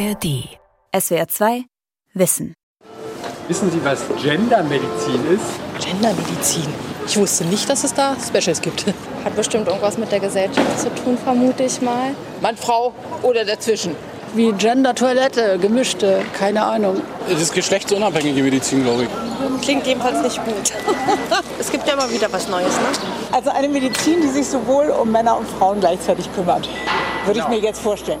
ARD. SWR 2 Wissen. Wissen Sie, was Gendermedizin ist? Gendermedizin? Ich wusste nicht, dass es da Specials gibt. Hat bestimmt irgendwas mit der Gesellschaft zu tun, vermute ich mal. Mann, Frau oder dazwischen. Wie Gender-Toilette, gemischte, keine Ahnung. Das ist geschlechtsunabhängige Medizin, glaube ich. Klingt jedenfalls nicht gut. es gibt ja immer wieder was Neues, ne? Also eine Medizin, die sich sowohl um Männer und Frauen gleichzeitig kümmert. Würde ich mir jetzt vorstellen.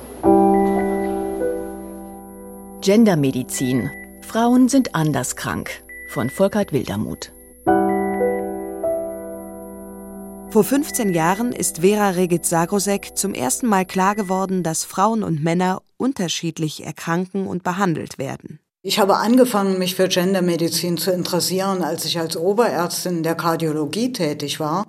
Gendermedizin. Frauen sind anders krank. Von Volkert Wildermuth. Vor 15 Jahren ist Vera Regitz-Sagrosek zum ersten Mal klar geworden, dass Frauen und Männer unterschiedlich erkranken und behandelt werden. Ich habe angefangen, mich für Gendermedizin zu interessieren, als ich als Oberärztin der Kardiologie tätig war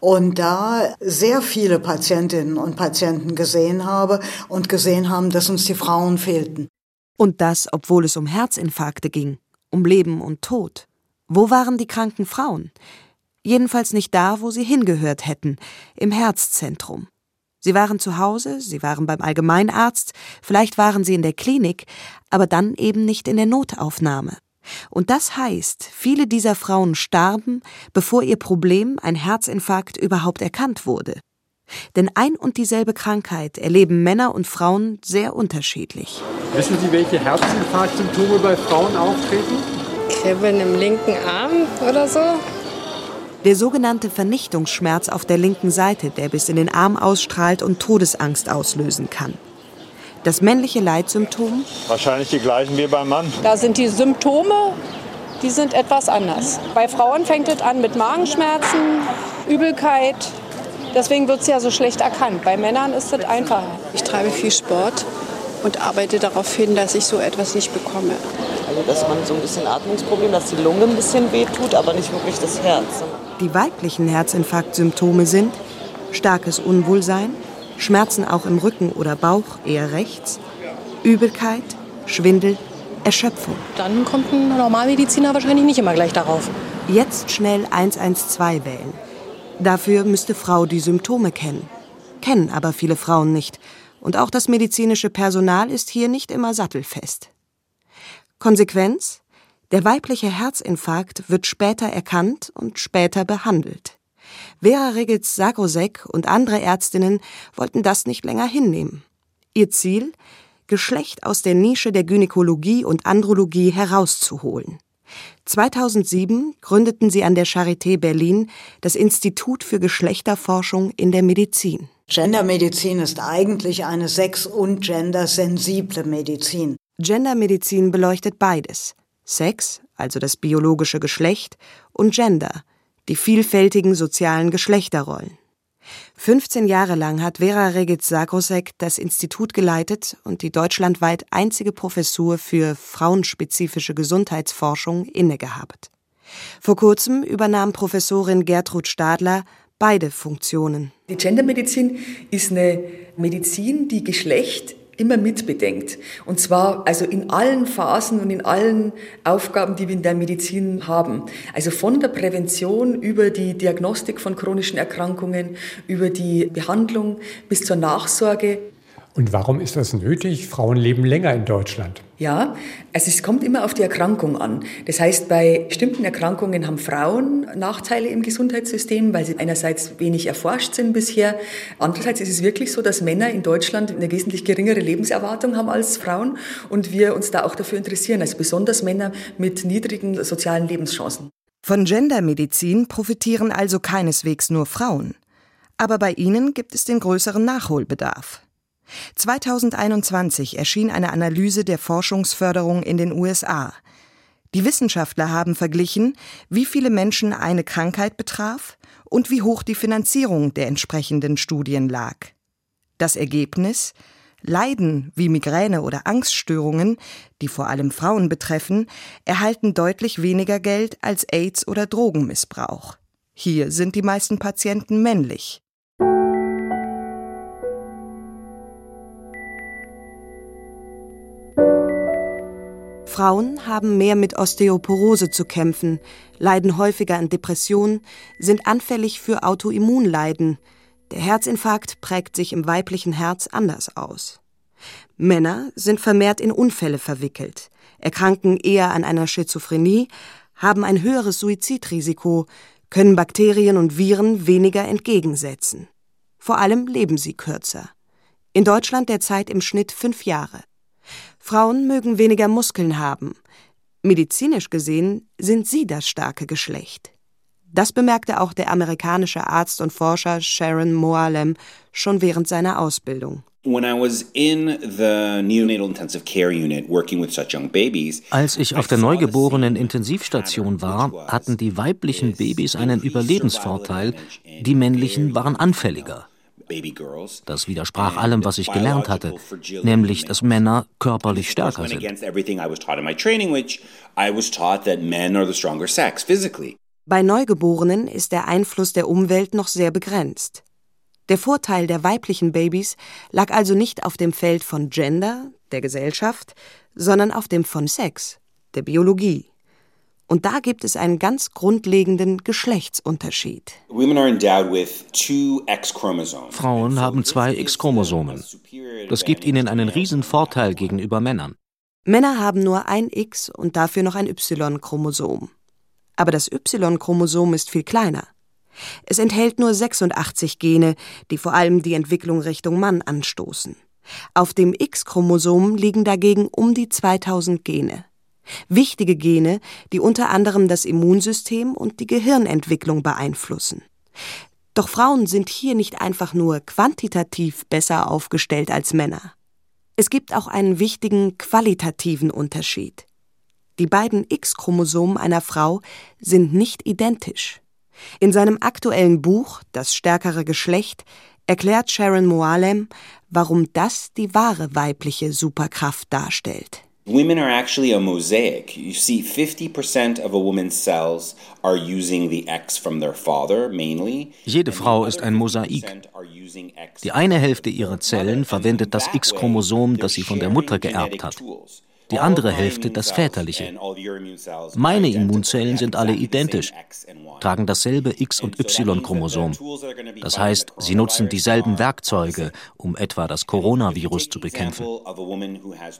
und da sehr viele Patientinnen und Patienten gesehen habe und gesehen haben, dass uns die Frauen fehlten. Und das, obwohl es um Herzinfarkte ging, um Leben und Tod. Wo waren die kranken Frauen? Jedenfalls nicht da, wo sie hingehört hätten, im Herzzentrum. Sie waren zu Hause, sie waren beim Allgemeinarzt, vielleicht waren sie in der Klinik, aber dann eben nicht in der Notaufnahme. Und das heißt, viele dieser Frauen starben, bevor ihr Problem, ein Herzinfarkt, überhaupt erkannt wurde. Denn ein und dieselbe Krankheit erleben Männer und Frauen sehr unterschiedlich. Wissen Sie, welche Herzinfarktsymptome bei Frauen auftreten? Kribbeln im linken Arm oder so? Der sogenannte Vernichtungsschmerz auf der linken Seite, der bis in den Arm ausstrahlt und Todesangst auslösen kann. Das männliche Leitsymptom? Wahrscheinlich die gleichen wie beim Mann. Da sind die Symptome, die sind etwas anders. Bei Frauen fängt es an mit Magenschmerzen, Übelkeit. Deswegen wird es ja so schlecht erkannt. Bei Männern ist es einfacher. Ich treibe viel Sport und arbeite darauf hin, dass ich so etwas nicht bekomme. Also dass man so ein bisschen Atmungsproblem, dass die Lunge ein bisschen wehtut, aber nicht wirklich das Herz. Die weiblichen Herzinfarktsymptome sind starkes Unwohlsein, Schmerzen auch im Rücken oder Bauch, eher rechts, Übelkeit, Schwindel, Erschöpfung. Dann kommt ein Normalmediziner wahrscheinlich nicht immer gleich darauf. Jetzt schnell 112 wählen. Dafür müsste Frau die Symptome kennen. Kennen aber viele Frauen nicht. Und auch das medizinische Personal ist hier nicht immer sattelfest. Konsequenz? Der weibliche Herzinfarkt wird später erkannt und später behandelt. Vera Regitz-Sagrosek und andere Ärztinnen wollten das nicht länger hinnehmen. Ihr Ziel? Geschlecht aus der Nische der Gynäkologie und Andrologie herauszuholen. 2007 gründeten sie an der Charité Berlin das Institut für Geschlechterforschung in der Medizin. Gendermedizin ist eigentlich eine sex- und gendersensible Medizin. Gendermedizin beleuchtet beides. Sex, also das biologische Geschlecht, und Gender, die vielfältigen sozialen Geschlechterrollen. 15 Jahre lang hat Vera Regitz-Sagrosek das Institut geleitet und die deutschlandweit einzige Professur für frauenspezifische Gesundheitsforschung innegehabt. Vor kurzem übernahm Professorin Gertrud Stadler beide Funktionen. Die Gendermedizin ist eine Medizin, die Geschlecht immer mitbedenkt. Und zwar also in allen Phasen und in allen Aufgaben, die wir in der Medizin haben. Also von der Prävention über die Diagnostik von chronischen Erkrankungen, über die Behandlung bis zur Nachsorge. Und warum ist das nötig? Frauen leben länger in Deutschland. Ja, also es kommt immer auf die Erkrankung an. Das heißt, bei bestimmten Erkrankungen haben Frauen Nachteile im Gesundheitssystem, weil sie einerseits wenig erforscht sind bisher. Andererseits ist es wirklich so, dass Männer in Deutschland eine wesentlich geringere Lebenserwartung haben als Frauen und wir uns da auch dafür interessieren, also besonders Männer mit niedrigen sozialen Lebenschancen. Von Gendermedizin profitieren also keineswegs nur Frauen. Aber bei ihnen gibt es den größeren Nachholbedarf. 2021 erschien eine Analyse der Forschungsförderung in den USA. Die Wissenschaftler haben verglichen, wie viele Menschen eine Krankheit betraf und wie hoch die Finanzierung der entsprechenden Studien lag. Das Ergebnis Leiden wie Migräne oder Angststörungen, die vor allem Frauen betreffen, erhalten deutlich weniger Geld als AIDS oder Drogenmissbrauch. Hier sind die meisten Patienten männlich. Frauen haben mehr mit Osteoporose zu kämpfen, leiden häufiger an Depressionen, sind anfällig für Autoimmunleiden. Der Herzinfarkt prägt sich im weiblichen Herz anders aus. Männer sind vermehrt in Unfälle verwickelt, erkranken eher an einer Schizophrenie, haben ein höheres Suizidrisiko, können Bakterien und Viren weniger entgegensetzen. Vor allem leben sie kürzer. In Deutschland derzeit im Schnitt fünf Jahre. Frauen mögen weniger Muskeln haben. Medizinisch gesehen sind sie das starke Geschlecht. Das bemerkte auch der amerikanische Arzt und Forscher Sharon Moalem schon während seiner Ausbildung. Als ich auf der neugeborenen Intensivstation war, hatten die weiblichen Babys einen Überlebensvorteil, die männlichen waren anfälliger. Das widersprach allem, was ich gelernt hatte, nämlich, dass Männer körperlich stärker sind. Bei Neugeborenen ist der Einfluss der Umwelt noch sehr begrenzt. Der Vorteil der weiblichen Babys lag also nicht auf dem Feld von Gender, der Gesellschaft, sondern auf dem von Sex, der Biologie. Und da gibt es einen ganz grundlegenden Geschlechtsunterschied. Frauen haben zwei X-Chromosomen. Das gibt ihnen einen riesen Vorteil gegenüber Männern. Männer haben nur ein X und dafür noch ein Y-Chromosom. Aber das Y-Chromosom ist viel kleiner. Es enthält nur 86 Gene, die vor allem die Entwicklung Richtung Mann anstoßen. Auf dem X-Chromosom liegen dagegen um die 2000 Gene. Wichtige Gene, die unter anderem das Immunsystem und die Gehirnentwicklung beeinflussen. Doch Frauen sind hier nicht einfach nur quantitativ besser aufgestellt als Männer. Es gibt auch einen wichtigen qualitativen Unterschied. Die beiden X-Chromosomen einer Frau sind nicht identisch. In seinem aktuellen Buch Das stärkere Geschlecht erklärt Sharon Moalem, warum das die wahre weibliche Superkraft darstellt. Women are actually a mosaic. You see, 50% of a woman's cells are using the X from their father mainly. Jede Frau ist ein Mosaik. Die eine Hälfte ihrer Zellen verwendet das X-Chromosom, das sie von der Mutter geerbt hat die andere Hälfte das väterliche. Meine Immunzellen sind alle identisch, tragen dasselbe X- und Y-Chromosom. Das heißt, sie nutzen dieselben Werkzeuge, um etwa das Coronavirus zu bekämpfen.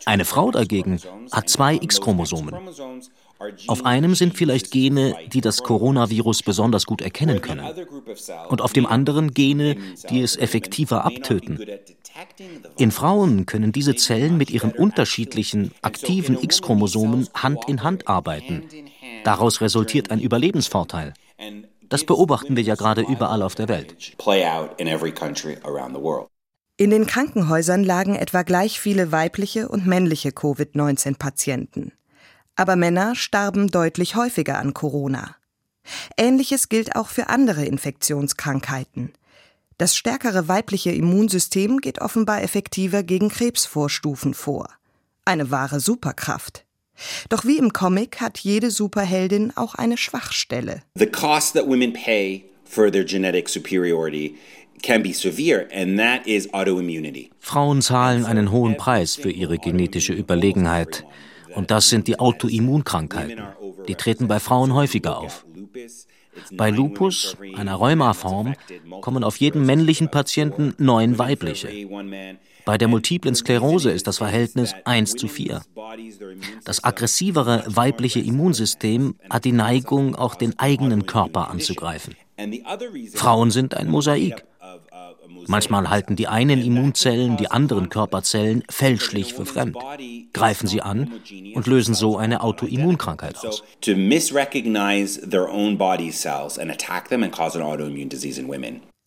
Eine Frau dagegen hat zwei X-Chromosomen. Auf einem sind vielleicht Gene, die das Coronavirus besonders gut erkennen können. Und auf dem anderen Gene, die es effektiver abtöten. In Frauen können diese Zellen mit ihren unterschiedlichen aktiven X-Chromosomen Hand in Hand arbeiten. Daraus resultiert ein Überlebensvorteil. Das beobachten wir ja gerade überall auf der Welt. In den Krankenhäusern lagen etwa gleich viele weibliche und männliche Covid-19-Patienten. Aber Männer starben deutlich häufiger an Corona. Ähnliches gilt auch für andere Infektionskrankheiten. Das stärkere weibliche Immunsystem geht offenbar effektiver gegen Krebsvorstufen vor. Eine wahre Superkraft. Doch wie im Comic hat jede Superheldin auch eine Schwachstelle. The cost that women pay for their genetic superiority can be severe and that is autoimmunity. Frauen zahlen einen hohen Preis für ihre genetische Überlegenheit und das sind die Autoimmunkrankheiten. Die treten bei Frauen häufiger auf. Bei Lupus, einer Rheumaform, kommen auf jeden männlichen Patienten neun weibliche. Bei der multiplen Sklerose ist das Verhältnis 1 zu 4. Das aggressivere weibliche Immunsystem hat die Neigung, auch den eigenen Körper anzugreifen. Frauen sind ein Mosaik. Manchmal halten die einen Immunzellen die anderen Körperzellen fälschlich für fremd, greifen sie an und lösen so eine Autoimmunkrankheit aus.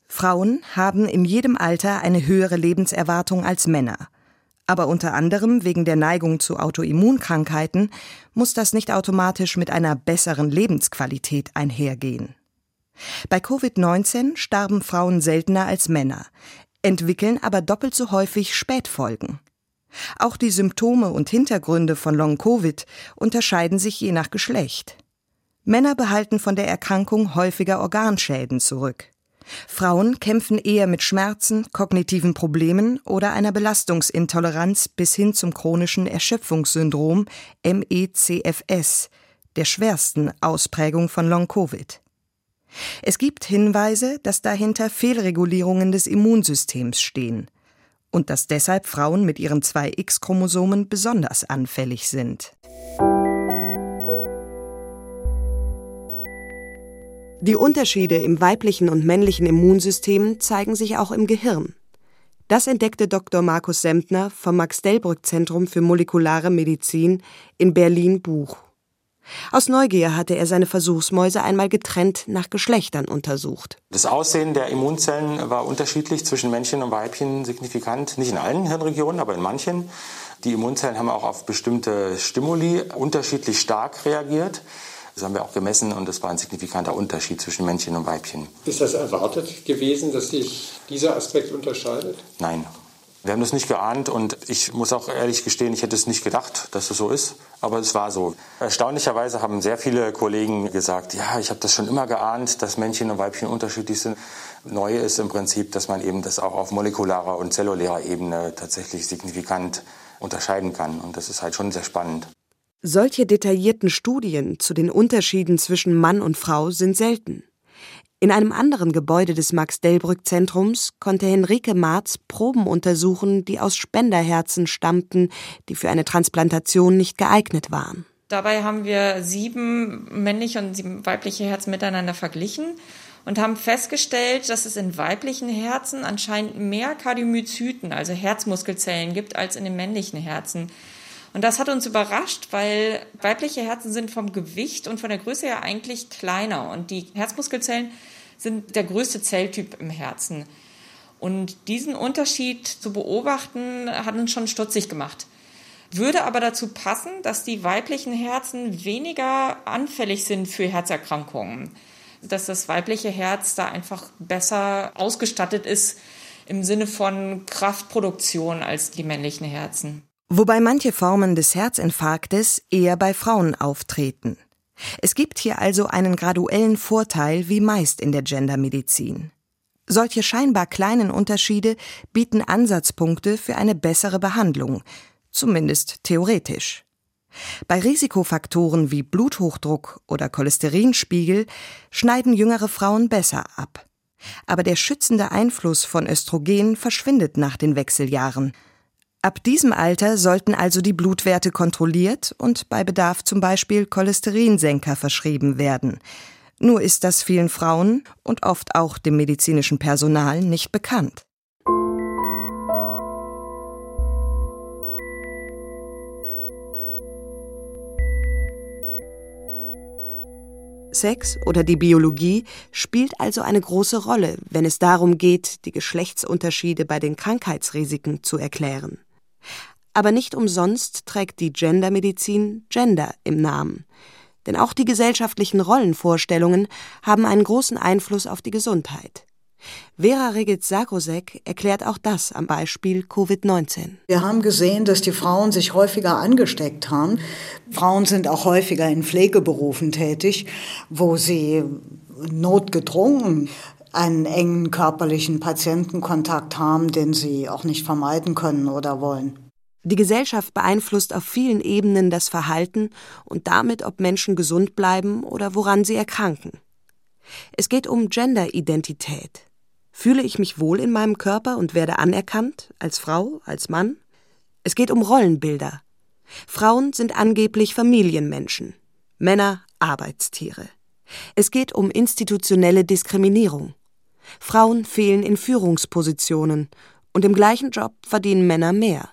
Frauen haben in jedem Alter eine höhere Lebenserwartung als Männer. Aber unter anderem wegen der Neigung zu Autoimmunkrankheiten muss das nicht automatisch mit einer besseren Lebensqualität einhergehen. Bei Covid-19 starben Frauen seltener als Männer, entwickeln aber doppelt so häufig Spätfolgen. Auch die Symptome und Hintergründe von Long-Covid unterscheiden sich je nach Geschlecht. Männer behalten von der Erkrankung häufiger Organschäden zurück. Frauen kämpfen eher mit Schmerzen, kognitiven Problemen oder einer Belastungsintoleranz bis hin zum chronischen Erschöpfungssyndrom MECFS, der schwersten Ausprägung von Long-Covid. Es gibt Hinweise, dass dahinter Fehlregulierungen des Immunsystems stehen. und dass deshalb Frauen mit ihren zwei X-Chromosomen besonders anfällig sind. Die Unterschiede im weiblichen und männlichen Immunsystem zeigen sich auch im Gehirn. Das entdeckte Dr. Markus Sempner vom Max-Delbrück-Zentrum für molekulare Medizin in Berlin-Buch. Aus Neugier hatte er seine Versuchsmäuse einmal getrennt nach Geschlechtern untersucht. Das Aussehen der Immunzellen war unterschiedlich zwischen Männchen und Weibchen signifikant, nicht in allen Hirnregionen, aber in manchen. Die Immunzellen haben auch auf bestimmte Stimuli unterschiedlich stark reagiert. Das haben wir auch gemessen und es war ein signifikanter Unterschied zwischen Männchen und Weibchen. Ist das erwartet gewesen, dass sich dieser Aspekt unterscheidet? Nein, wir haben das nicht geahnt und ich muss auch ehrlich gestehen, ich hätte es nicht gedacht, dass es so ist, aber es war so. Erstaunlicherweise haben sehr viele Kollegen gesagt, ja, ich habe das schon immer geahnt, dass Männchen und Weibchen unterschiedlich sind. Neu ist im Prinzip, dass man eben das auch auf molekularer und zellulärer Ebene tatsächlich signifikant unterscheiden kann und das ist halt schon sehr spannend. Solche detaillierten Studien zu den Unterschieden zwischen Mann und Frau sind selten. In einem anderen Gebäude des Max-Delbrück-Zentrums konnte Henrike Marz Proben untersuchen, die aus Spenderherzen stammten, die für eine Transplantation nicht geeignet waren. Dabei haben wir sieben männliche und sieben weibliche Herzen miteinander verglichen und haben festgestellt, dass es in weiblichen Herzen anscheinend mehr Kardiomyozyten, also Herzmuskelzellen, gibt als in den männlichen Herzen. Und das hat uns überrascht, weil weibliche Herzen sind vom Gewicht und von der Größe her eigentlich kleiner. Und die Herzmuskelzellen sind der größte Zelltyp im Herzen. Und diesen Unterschied zu beobachten, hat uns schon stutzig gemacht. Würde aber dazu passen, dass die weiblichen Herzen weniger anfällig sind für Herzerkrankungen. Dass das weibliche Herz da einfach besser ausgestattet ist im Sinne von Kraftproduktion als die männlichen Herzen wobei manche Formen des Herzinfarktes eher bei Frauen auftreten. Es gibt hier also einen graduellen Vorteil wie meist in der Gendermedizin. Solche scheinbar kleinen Unterschiede bieten Ansatzpunkte für eine bessere Behandlung, zumindest theoretisch. Bei Risikofaktoren wie Bluthochdruck oder Cholesterinspiegel schneiden jüngere Frauen besser ab. Aber der schützende Einfluss von Östrogen verschwindet nach den Wechseljahren, Ab diesem Alter sollten also die Blutwerte kontrolliert und bei Bedarf zum Beispiel Cholesterinsenker verschrieben werden. Nur ist das vielen Frauen und oft auch dem medizinischen Personal nicht bekannt. Sex oder die Biologie spielt also eine große Rolle, wenn es darum geht, die Geschlechtsunterschiede bei den Krankheitsrisiken zu erklären. Aber nicht umsonst trägt die Gendermedizin Gender im Namen. Denn auch die gesellschaftlichen Rollenvorstellungen haben einen großen Einfluss auf die Gesundheit. Vera Regic-Sarkosek erklärt auch das am Beispiel Covid-19. Wir haben gesehen, dass die Frauen sich häufiger angesteckt haben. Frauen sind auch häufiger in Pflegeberufen tätig, wo sie notgedrungen einen engen körperlichen Patientenkontakt haben, den sie auch nicht vermeiden können oder wollen. Die Gesellschaft beeinflusst auf vielen Ebenen das Verhalten und damit, ob Menschen gesund bleiben oder woran sie erkranken. Es geht um Genderidentität. Fühle ich mich wohl in meinem Körper und werde anerkannt, als Frau, als Mann? Es geht um Rollenbilder. Frauen sind angeblich Familienmenschen, Männer Arbeitstiere. Es geht um institutionelle Diskriminierung. Frauen fehlen in Führungspositionen und im gleichen Job verdienen Männer mehr.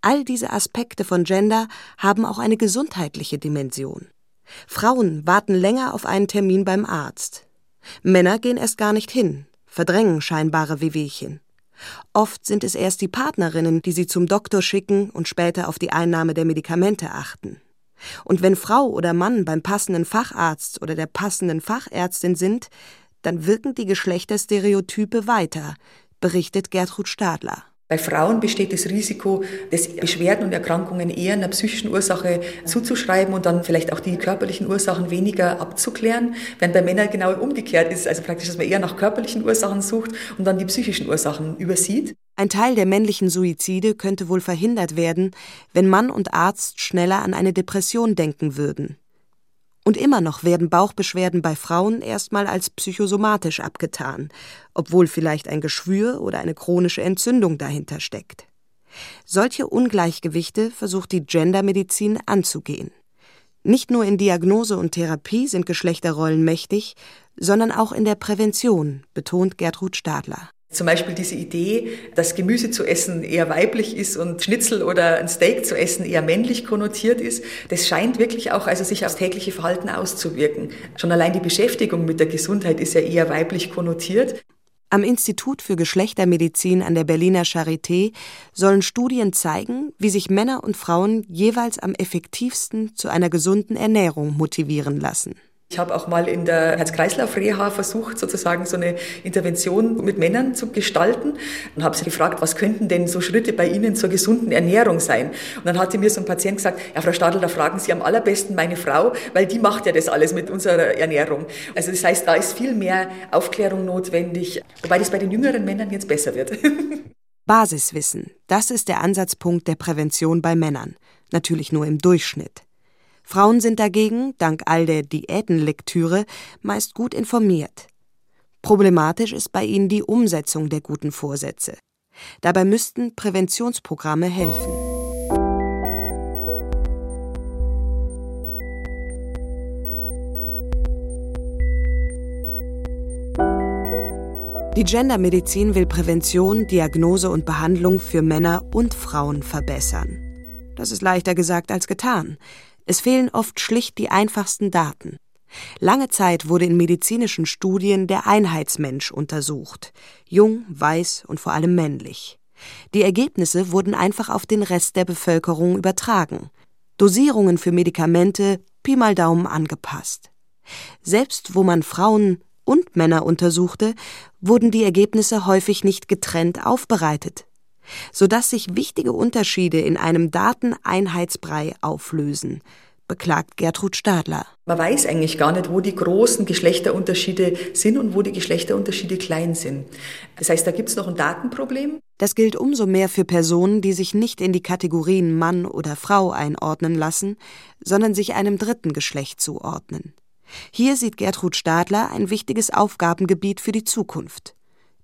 All diese Aspekte von Gender haben auch eine gesundheitliche Dimension. Frauen warten länger auf einen Termin beim Arzt. Männer gehen erst gar nicht hin, verdrängen scheinbare Wehwehchen. Oft sind es erst die Partnerinnen, die sie zum Doktor schicken und später auf die Einnahme der Medikamente achten. Und wenn Frau oder Mann beim passenden Facharzt oder der passenden Fachärztin sind, dann wirken die Geschlechterstereotype weiter, berichtet Gertrud Stadler. Bei Frauen besteht das Risiko, des Beschwerden und Erkrankungen eher einer psychischen Ursache zuzuschreiben und dann vielleicht auch die körperlichen Ursachen weniger abzuklären, während bei Männern genau umgekehrt ist, also praktisch, dass man eher nach körperlichen Ursachen sucht und dann die psychischen Ursachen übersieht. Ein Teil der männlichen Suizide könnte wohl verhindert werden, wenn Mann und Arzt schneller an eine Depression denken würden. Und immer noch werden Bauchbeschwerden bei Frauen erstmal als psychosomatisch abgetan, obwohl vielleicht ein Geschwür oder eine chronische Entzündung dahinter steckt. Solche Ungleichgewichte versucht die Gendermedizin anzugehen. Nicht nur in Diagnose und Therapie sind Geschlechterrollen mächtig, sondern auch in der Prävention, betont Gertrud Stadler. Zum Beispiel diese Idee, dass Gemüse zu essen eher weiblich ist und Schnitzel oder ein Steak zu essen eher männlich konnotiert ist, das scheint wirklich auch also sich aufs tägliche Verhalten auszuwirken. Schon allein die Beschäftigung mit der Gesundheit ist ja eher weiblich konnotiert. Am Institut für Geschlechtermedizin an der Berliner Charité sollen Studien zeigen, wie sich Männer und Frauen jeweils am effektivsten zu einer gesunden Ernährung motivieren lassen. Ich habe auch mal in der Herz-Kreislauf-Reha versucht, sozusagen so eine Intervention mit Männern zu gestalten und habe sie gefragt, was könnten denn so Schritte bei Ihnen zur gesunden Ernährung sein? Und dann hatte mir so ein Patient gesagt, ja, Frau Stadl, da fragen Sie am allerbesten meine Frau, weil die macht ja das alles mit unserer Ernährung. Also das heißt, da ist viel mehr Aufklärung notwendig, wobei das bei den jüngeren Männern jetzt besser wird. Basiswissen, das ist der Ansatzpunkt der Prävention bei Männern, natürlich nur im Durchschnitt. Frauen sind dagegen, dank all der Diätenlektüre, meist gut informiert. Problematisch ist bei ihnen die Umsetzung der guten Vorsätze. Dabei müssten Präventionsprogramme helfen. Die Gendermedizin will Prävention, Diagnose und Behandlung für Männer und Frauen verbessern. Das ist leichter gesagt als getan. Es fehlen oft schlicht die einfachsten Daten. Lange Zeit wurde in medizinischen Studien der Einheitsmensch untersucht, jung, weiß und vor allem männlich. Die Ergebnisse wurden einfach auf den Rest der Bevölkerung übertragen. Dosierungen für Medikamente Pi mal Daumen angepasst. Selbst wo man Frauen und Männer untersuchte, wurden die Ergebnisse häufig nicht getrennt aufbereitet sodass sich wichtige Unterschiede in einem Dateneinheitsbrei auflösen, beklagt Gertrud Stadler. Man weiß eigentlich gar nicht, wo die großen Geschlechterunterschiede sind und wo die Geschlechterunterschiede klein sind. Das heißt, da gibt es noch ein Datenproblem. Das gilt umso mehr für Personen, die sich nicht in die Kategorien Mann oder Frau einordnen lassen, sondern sich einem dritten Geschlecht zuordnen. Hier sieht Gertrud Stadler ein wichtiges Aufgabengebiet für die Zukunft.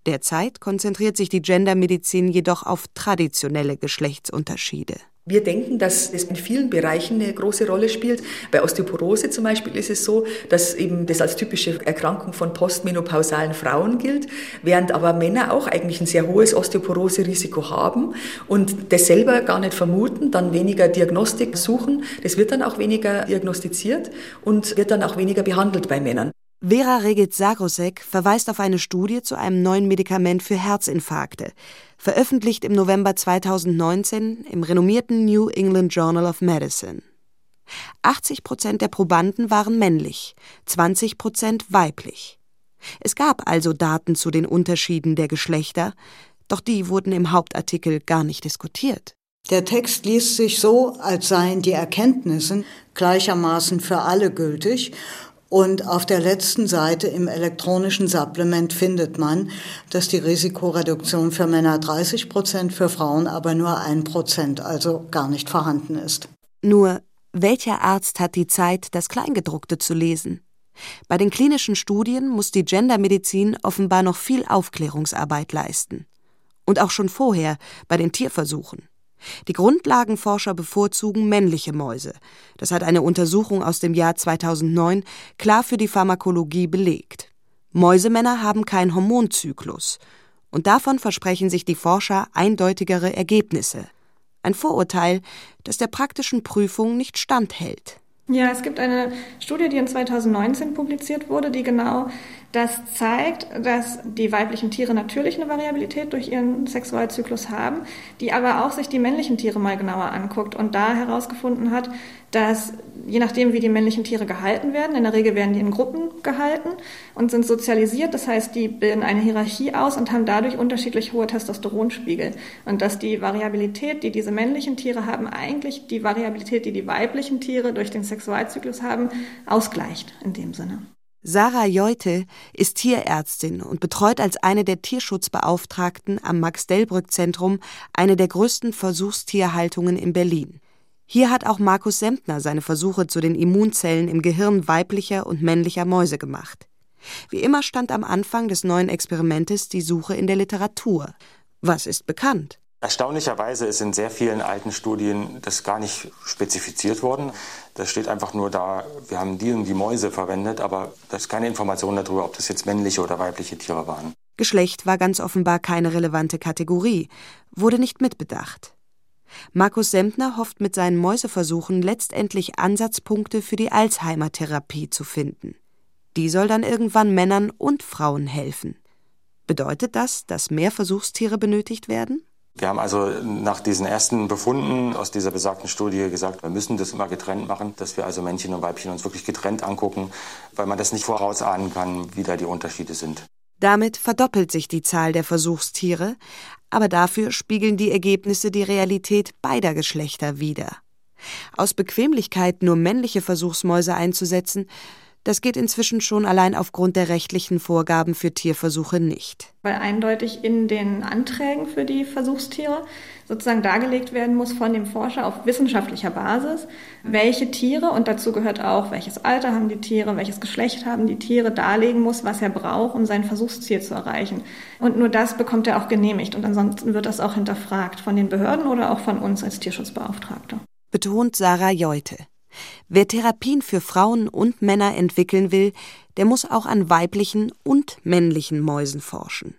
Derzeit konzentriert sich die Gendermedizin jedoch auf traditionelle Geschlechtsunterschiede. Wir denken, dass es in vielen Bereichen eine große Rolle spielt. Bei Osteoporose zum Beispiel ist es so, dass eben das als typische Erkrankung von postmenopausalen Frauen gilt, während aber Männer auch eigentlich ein sehr hohes Osteoporose-Risiko haben und das selber gar nicht vermuten, dann weniger Diagnostik suchen. Das wird dann auch weniger diagnostiziert und wird dann auch weniger behandelt bei Männern. Vera Regit-Sagrosek verweist auf eine Studie zu einem neuen Medikament für Herzinfarkte, veröffentlicht im November 2019 im renommierten New England Journal of Medicine. 80 Prozent der Probanden waren männlich, 20 Prozent weiblich. Es gab also Daten zu den Unterschieden der Geschlechter, doch die wurden im Hauptartikel gar nicht diskutiert. Der Text liest sich so, als seien die Erkenntnisse gleichermaßen für alle gültig und auf der letzten Seite im elektronischen Supplement findet man, dass die Risikoreduktion für Männer 30 Prozent, für Frauen aber nur ein Prozent, also gar nicht vorhanden ist. Nur, welcher Arzt hat die Zeit, das Kleingedruckte zu lesen? Bei den klinischen Studien muss die Gendermedizin offenbar noch viel Aufklärungsarbeit leisten. Und auch schon vorher bei den Tierversuchen. Die Grundlagenforscher bevorzugen männliche Mäuse. Das hat eine Untersuchung aus dem Jahr 2009 klar für die Pharmakologie belegt. Mäusemänner haben keinen Hormonzyklus. Und davon versprechen sich die Forscher eindeutigere Ergebnisse. Ein Vorurteil, das der praktischen Prüfung nicht standhält. Ja, es gibt eine Studie, die in 2019 publiziert wurde, die genau das zeigt, dass die weiblichen Tiere natürlich eine Variabilität durch ihren Sexualzyklus haben, die aber auch sich die männlichen Tiere mal genauer anguckt und da herausgefunden hat, dass je nachdem, wie die männlichen Tiere gehalten werden, in der Regel werden die in Gruppen gehalten und sind sozialisiert, das heißt, die bilden eine Hierarchie aus und haben dadurch unterschiedlich hohe Testosteronspiegel. Und dass die Variabilität, die diese männlichen Tiere haben, eigentlich die Variabilität, die die weiblichen Tiere durch den Sexualzyklus haben, ausgleicht in dem Sinne. Sarah Jeute ist Tierärztin und betreut als eine der Tierschutzbeauftragten am Max-Delbrück-Zentrum eine der größten Versuchstierhaltungen in Berlin. Hier hat auch Markus Sempner seine Versuche zu den Immunzellen im Gehirn weiblicher und männlicher Mäuse gemacht. Wie immer stand am Anfang des neuen Experimentes die Suche in der Literatur. Was ist bekannt? Erstaunlicherweise ist in sehr vielen alten Studien das gar nicht spezifiziert worden. Das steht einfach nur da, wir haben die und die Mäuse verwendet, aber da ist keine Information darüber, ob das jetzt männliche oder weibliche Tiere waren. Geschlecht war ganz offenbar keine relevante Kategorie, wurde nicht mitbedacht. Markus Sempner hofft mit seinen Mäuseversuchen letztendlich Ansatzpunkte für die Alzheimer-Therapie zu finden. Die soll dann irgendwann Männern und Frauen helfen. Bedeutet das, dass mehr Versuchstiere benötigt werden? Wir haben also nach diesen ersten Befunden aus dieser besagten Studie gesagt, wir müssen das immer getrennt machen, dass wir also Männchen und Weibchen uns wirklich getrennt angucken, weil man das nicht vorausahnen kann, wie da die Unterschiede sind. Damit verdoppelt sich die Zahl der Versuchstiere, aber dafür spiegeln die Ergebnisse die Realität beider Geschlechter wider. Aus Bequemlichkeit nur männliche Versuchsmäuse einzusetzen, das geht inzwischen schon allein aufgrund der rechtlichen Vorgaben für Tierversuche nicht. Weil eindeutig in den Anträgen für die Versuchstiere sozusagen dargelegt werden muss von dem Forscher auf wissenschaftlicher Basis, welche Tiere, und dazu gehört auch, welches Alter haben die Tiere, welches Geschlecht haben die Tiere, darlegen muss, was er braucht, um sein Versuchsziel zu erreichen. Und nur das bekommt er auch genehmigt. Und ansonsten wird das auch hinterfragt von den Behörden oder auch von uns als Tierschutzbeauftragte. Betont Sarah Jeute. Wer Therapien für Frauen und Männer entwickeln will, der muss auch an weiblichen und männlichen Mäusen forschen.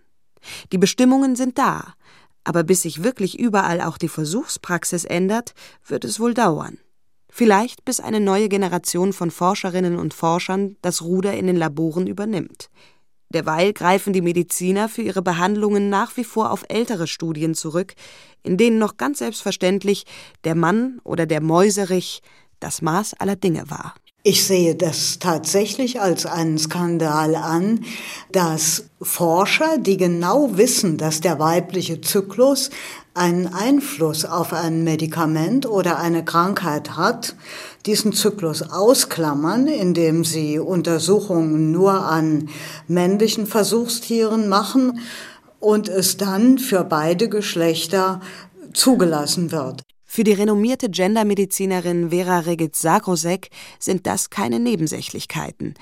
Die Bestimmungen sind da, aber bis sich wirklich überall auch die Versuchspraxis ändert, wird es wohl dauern. Vielleicht bis eine neue Generation von Forscherinnen und Forschern das Ruder in den Laboren übernimmt. Derweil greifen die Mediziner für ihre Behandlungen nach wie vor auf ältere Studien zurück, in denen noch ganz selbstverständlich der Mann oder der Mäuserich das Maß aller Dinge war. Ich sehe das tatsächlich als einen Skandal an, dass Forscher, die genau wissen, dass der weibliche Zyklus einen Einfluss auf ein Medikament oder eine Krankheit hat, diesen Zyklus ausklammern, indem sie Untersuchungen nur an männlichen Versuchstieren machen und es dann für beide Geschlechter zugelassen wird. Für die renommierte Gendermedizinerin Vera Regitz-Sagrosek sind das keine Nebensächlichkeiten.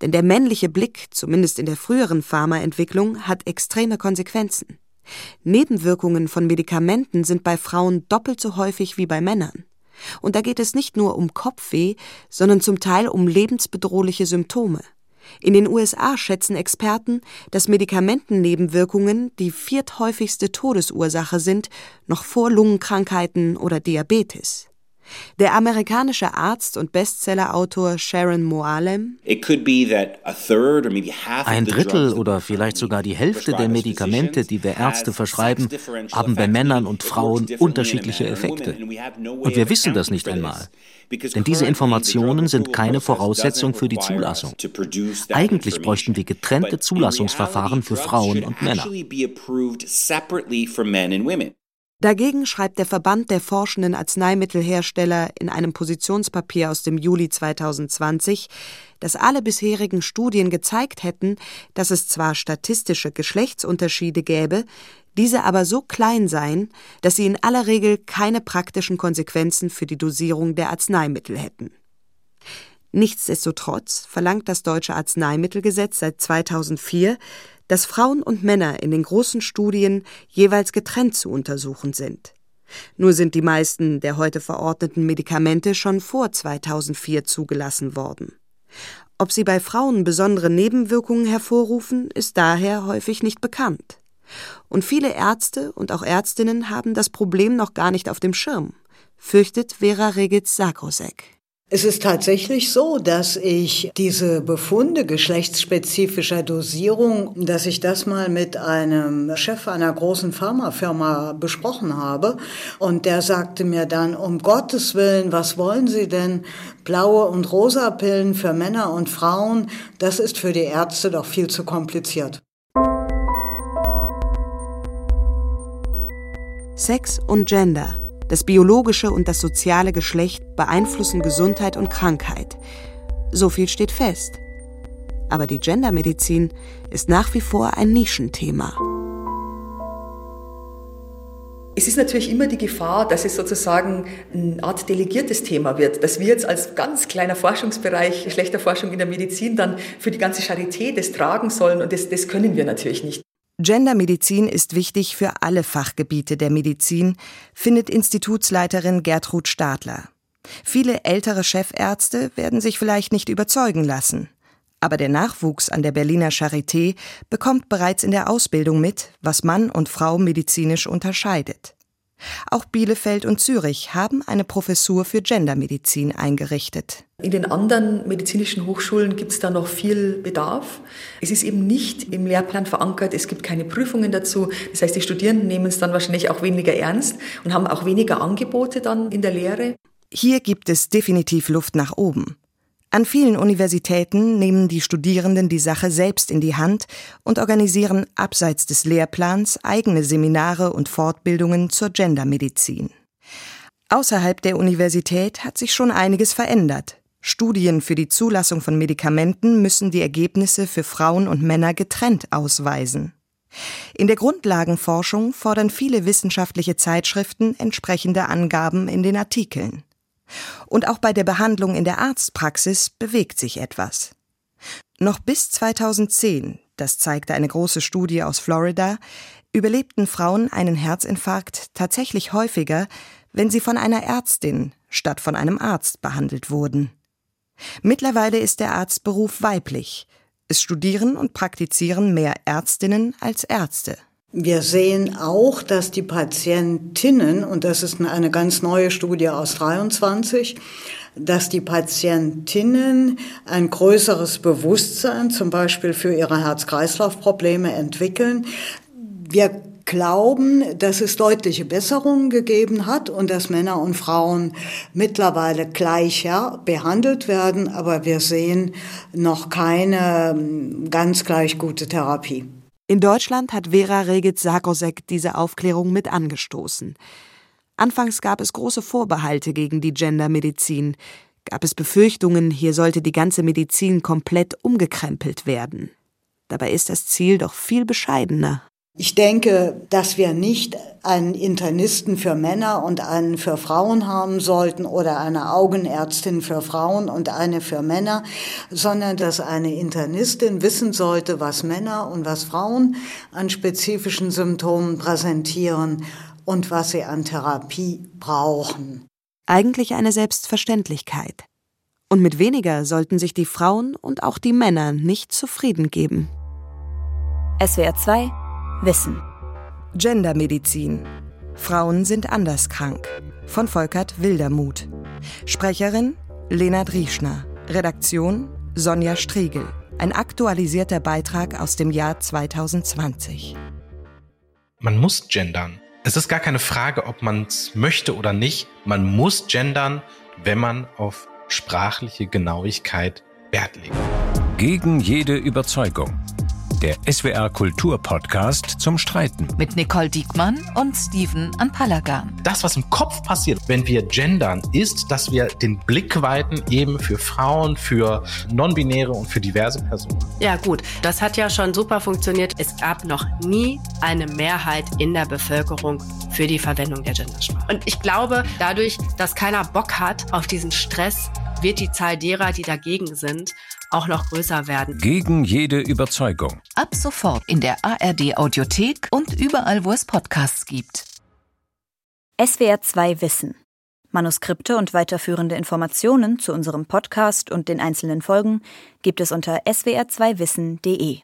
Denn der männliche Blick, zumindest in der früheren Pharmaentwicklung, hat extreme Konsequenzen. Nebenwirkungen von Medikamenten sind bei Frauen doppelt so häufig wie bei Männern. Und da geht es nicht nur um Kopfweh, sondern zum Teil um lebensbedrohliche Symptome. In den USA schätzen Experten, dass Medikamentennebenwirkungen die vierthäufigste Todesursache sind, noch vor Lungenkrankheiten oder Diabetes. Der amerikanische Arzt und Bestsellerautor Sharon Moalem Ein Drittel oder vielleicht sogar die Hälfte der Medikamente, die wir Ärzte verschreiben, haben bei Männern und Frauen unterschiedliche Effekte. Und wir wissen das nicht einmal. Denn diese Informationen sind keine Voraussetzung für die Zulassung. Eigentlich bräuchten wir getrennte Zulassungsverfahren für Frauen und Männer. Dagegen schreibt der Verband der forschenden Arzneimittelhersteller in einem Positionspapier aus dem Juli 2020, dass alle bisherigen Studien gezeigt hätten, dass es zwar statistische Geschlechtsunterschiede gäbe, diese aber so klein seien, dass sie in aller Regel keine praktischen Konsequenzen für die Dosierung der Arzneimittel hätten. Nichtsdestotrotz verlangt das deutsche Arzneimittelgesetz seit 2004, dass Frauen und Männer in den großen Studien jeweils getrennt zu untersuchen sind. Nur sind die meisten der heute verordneten Medikamente schon vor 2004 zugelassen worden. Ob sie bei Frauen besondere Nebenwirkungen hervorrufen, ist daher häufig nicht bekannt. Und viele Ärzte und auch Ärztinnen haben das Problem noch gar nicht auf dem Schirm, fürchtet Vera Regitz-Sakrosek. Es ist tatsächlich so, dass ich diese Befunde geschlechtsspezifischer Dosierung, dass ich das mal mit einem Chef einer großen Pharmafirma besprochen habe. Und der sagte mir dann, um Gottes Willen, was wollen Sie denn? Blaue und rosa Pillen für Männer und Frauen, das ist für die Ärzte doch viel zu kompliziert. Sex und Gender das biologische und das soziale Geschlecht beeinflussen Gesundheit und Krankheit. So viel steht fest. Aber die Gendermedizin ist nach wie vor ein Nischenthema. Es ist natürlich immer die Gefahr, dass es sozusagen eine Art delegiertes Thema wird, dass wir jetzt als ganz kleiner Forschungsbereich schlechter Forschung in der Medizin dann für die ganze Charité das tragen sollen und das, das können wir natürlich nicht. Gendermedizin ist wichtig für alle Fachgebiete der Medizin, findet Institutsleiterin Gertrud Stadler. Viele ältere Chefärzte werden sich vielleicht nicht überzeugen lassen. Aber der Nachwuchs an der Berliner Charité bekommt bereits in der Ausbildung mit, was Mann und Frau medizinisch unterscheidet. Auch Bielefeld und Zürich haben eine Professur für Gendermedizin eingerichtet. In den anderen medizinischen Hochschulen gibt es da noch viel Bedarf. Es ist eben nicht im Lehrplan verankert, es gibt keine Prüfungen dazu. Das heißt, die Studierenden nehmen es dann wahrscheinlich auch weniger ernst und haben auch weniger Angebote dann in der Lehre. Hier gibt es definitiv Luft nach oben. An vielen Universitäten nehmen die Studierenden die Sache selbst in die Hand und organisieren abseits des Lehrplans eigene Seminare und Fortbildungen zur Gendermedizin. Außerhalb der Universität hat sich schon einiges verändert. Studien für die Zulassung von Medikamenten müssen die Ergebnisse für Frauen und Männer getrennt ausweisen. In der Grundlagenforschung fordern viele wissenschaftliche Zeitschriften entsprechende Angaben in den Artikeln. Und auch bei der Behandlung in der Arztpraxis bewegt sich etwas. Noch bis 2010, das zeigte eine große Studie aus Florida, überlebten Frauen einen Herzinfarkt tatsächlich häufiger, wenn sie von einer Ärztin statt von einem Arzt behandelt wurden. Mittlerweile ist der Arztberuf weiblich. Es studieren und praktizieren mehr Ärztinnen als Ärzte. Wir sehen auch, dass die Patientinnen, und das ist eine ganz neue Studie aus 23, dass die Patientinnen ein größeres Bewusstsein zum Beispiel für ihre Herz-Kreislauf-Probleme entwickeln. Wir glauben, dass es deutliche Besserungen gegeben hat und dass Männer und Frauen mittlerweile gleicher behandelt werden, aber wir sehen noch keine ganz gleich gute Therapie. In Deutschland hat Vera Regitz-Sarkosek diese Aufklärung mit angestoßen. Anfangs gab es große Vorbehalte gegen die Gendermedizin, gab es Befürchtungen, hier sollte die ganze Medizin komplett umgekrempelt werden. Dabei ist das Ziel doch viel bescheidener. Ich denke, dass wir nicht einen Internisten für Männer und einen für Frauen haben sollten oder eine Augenärztin für Frauen und eine für Männer, sondern dass eine Internistin wissen sollte, was Männer und was Frauen an spezifischen Symptomen präsentieren und was sie an Therapie brauchen. Eigentlich eine Selbstverständlichkeit. Und mit weniger sollten sich die Frauen und auch die Männer nicht zufrieden geben. SWR 2 Wissen. Gendermedizin. Frauen sind anders krank. Von Volkert Wildermuth. Sprecherin Lena Drieschner. Redaktion Sonja Striegel. Ein aktualisierter Beitrag aus dem Jahr 2020. Man muss gendern. Es ist gar keine Frage, ob man es möchte oder nicht. Man muss gendern, wenn man auf sprachliche Genauigkeit Wert legt. Gegen jede Überzeugung der SWR Kulturpodcast zum Streiten. Mit Nicole Diekmann und Steven Anpalagan. Das, was im Kopf passiert, wenn wir gendern, ist, dass wir den Blick weiten eben für Frauen, für non-binäre und für diverse Personen. Ja gut, das hat ja schon super funktioniert. Es gab noch nie eine Mehrheit in der Bevölkerung für die Verwendung der Gendersprache. Und ich glaube, dadurch, dass keiner Bock hat auf diesen Stress, wird die Zahl derer, die dagegen sind, auch noch größer werden. Gegen jede Überzeugung. Ab sofort in der ARD Audiothek und überall, wo es Podcasts gibt. SWR 2 Wissen. Manuskripte und weiterführende Informationen zu unserem Podcast und den einzelnen Folgen gibt es unter swr2wissen.de.